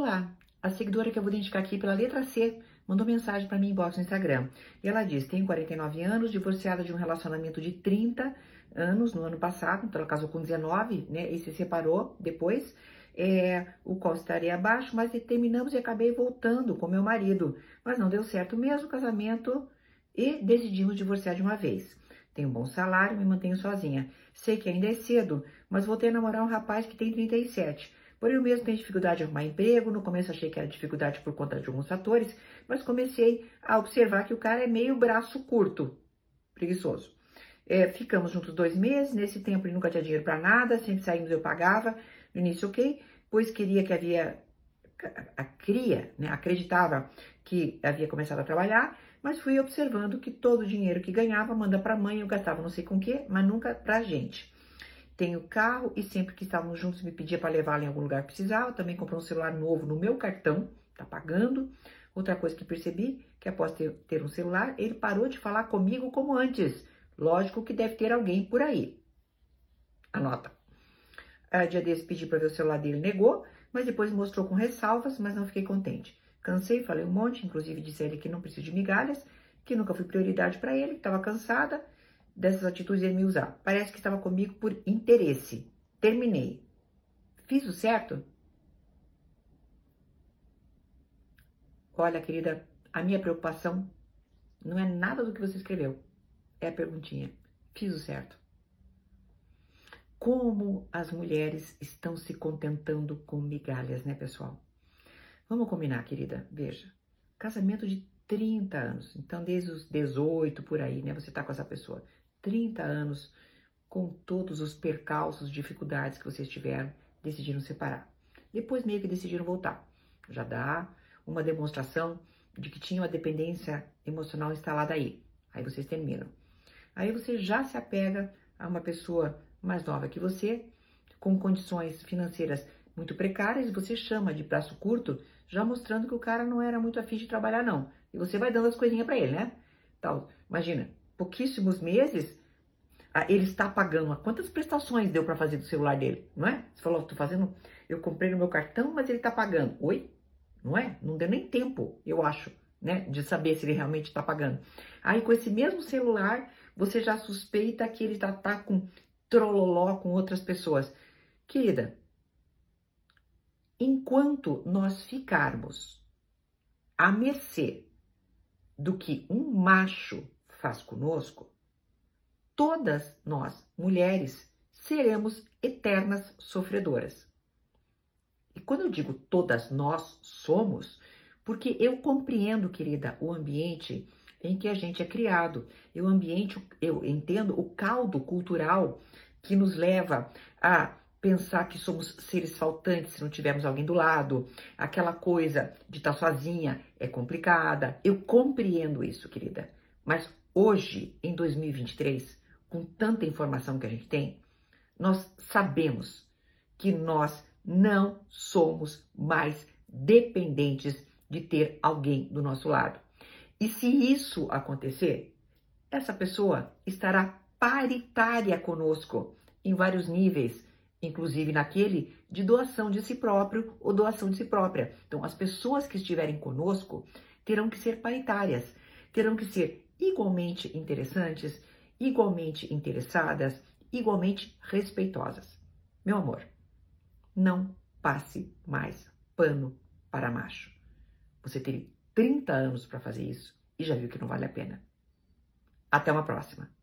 Olá, a seguidora que eu vou identificar aqui pela letra C mandou mensagem para mim inbox no Instagram. E ela diz: tenho 49 anos, divorciada de um relacionamento de 30 anos no ano passado, então ela casou com 19, né? E se separou depois, é, o qual estaria abaixo, mas terminamos e acabei voltando com meu marido. Mas não deu certo mesmo o casamento e decidimos divorciar de uma vez. Tenho um bom salário, me mantenho sozinha. Sei que ainda é cedo, mas voltei a namorar um rapaz que tem 37. Porém, eu mesmo tenho dificuldade de arrumar emprego. No começo achei que era dificuldade por conta de alguns fatores, mas comecei a observar que o cara é meio braço curto, preguiçoso. É, ficamos juntos dois meses. Nesse tempo ele nunca tinha dinheiro para nada, sempre saímos eu pagava. No início, ok, pois queria que havia a cria, né, acreditava que havia começado a trabalhar, mas fui observando que todo o dinheiro que ganhava manda para a mãe, eu gastava não sei com o que, mas nunca para a gente. Tenho carro e sempre que estávamos juntos me pedia para levá-lo em algum lugar que precisava. Também comprou um celular novo no meu cartão, tá pagando. Outra coisa que percebi, que após ter, ter um celular, ele parou de falar comigo como antes. Lógico que deve ter alguém por aí. Anota. A dia desse pedi para ver o celular dele, negou, mas depois mostrou com ressalvas, mas não fiquei contente. Cansei, falei um monte, inclusive disse a ele que não preciso de migalhas, que nunca fui prioridade para ele, estava cansada dessas atitudes de me usar. Parece que estava comigo por interesse. Terminei. Fiz o certo? Olha, querida, a minha preocupação não é nada do que você escreveu. É a perguntinha. Fiz o certo. Como as mulheres estão se contentando com migalhas, né, pessoal? Vamos combinar, querida. Veja, casamento de 30 anos. Então, desde os 18 por aí, né, você tá com essa pessoa. 30 anos, com todos os percalços, dificuldades que vocês tiveram, decidiram separar. Depois meio que decidiram voltar. Já dá uma demonstração de que tinha uma dependência emocional instalada aí. Aí vocês terminam. Aí você já se apega a uma pessoa mais nova que você, com condições financeiras muito precárias, você chama de braço curto, já mostrando que o cara não era muito afim de trabalhar, não. E você vai dando as coisinhas para ele, né? Tal. Imagina, pouquíssimos meses, ele está pagando. Quantas prestações deu para fazer do celular dele, não é? Você falou, tô fazendo, eu comprei no meu cartão, mas ele está pagando. Oi? Não é? Não deu nem tempo, eu acho, né, de saber se ele realmente está pagando. Aí com esse mesmo celular, você já suspeita que ele está tá com trololó com outras pessoas. Querida, enquanto nós ficarmos a mercê do que um macho faz conosco, todas nós, mulheres, seremos eternas sofredoras. E quando eu digo todas nós somos, porque eu compreendo, querida, o ambiente em que a gente é criado, e o ambiente, eu entendo o caldo cultural que nos leva a pensar que somos seres faltantes se não tivermos alguém do lado, aquela coisa de estar sozinha é complicada. Eu compreendo isso, querida. Mas hoje, em 2023, com tanta informação que a gente tem, nós sabemos que nós não somos mais dependentes de ter alguém do nosso lado. E se isso acontecer, essa pessoa estará paritária conosco em vários níveis, inclusive naquele de doação de si próprio ou doação de si própria. Então, as pessoas que estiverem conosco terão que ser paritárias, terão que ser igualmente interessantes, igualmente interessadas, igualmente respeitosas. Meu amor, não passe mais pano para macho. Você teve 30 anos para fazer isso e já viu que não vale a pena. Até uma próxima!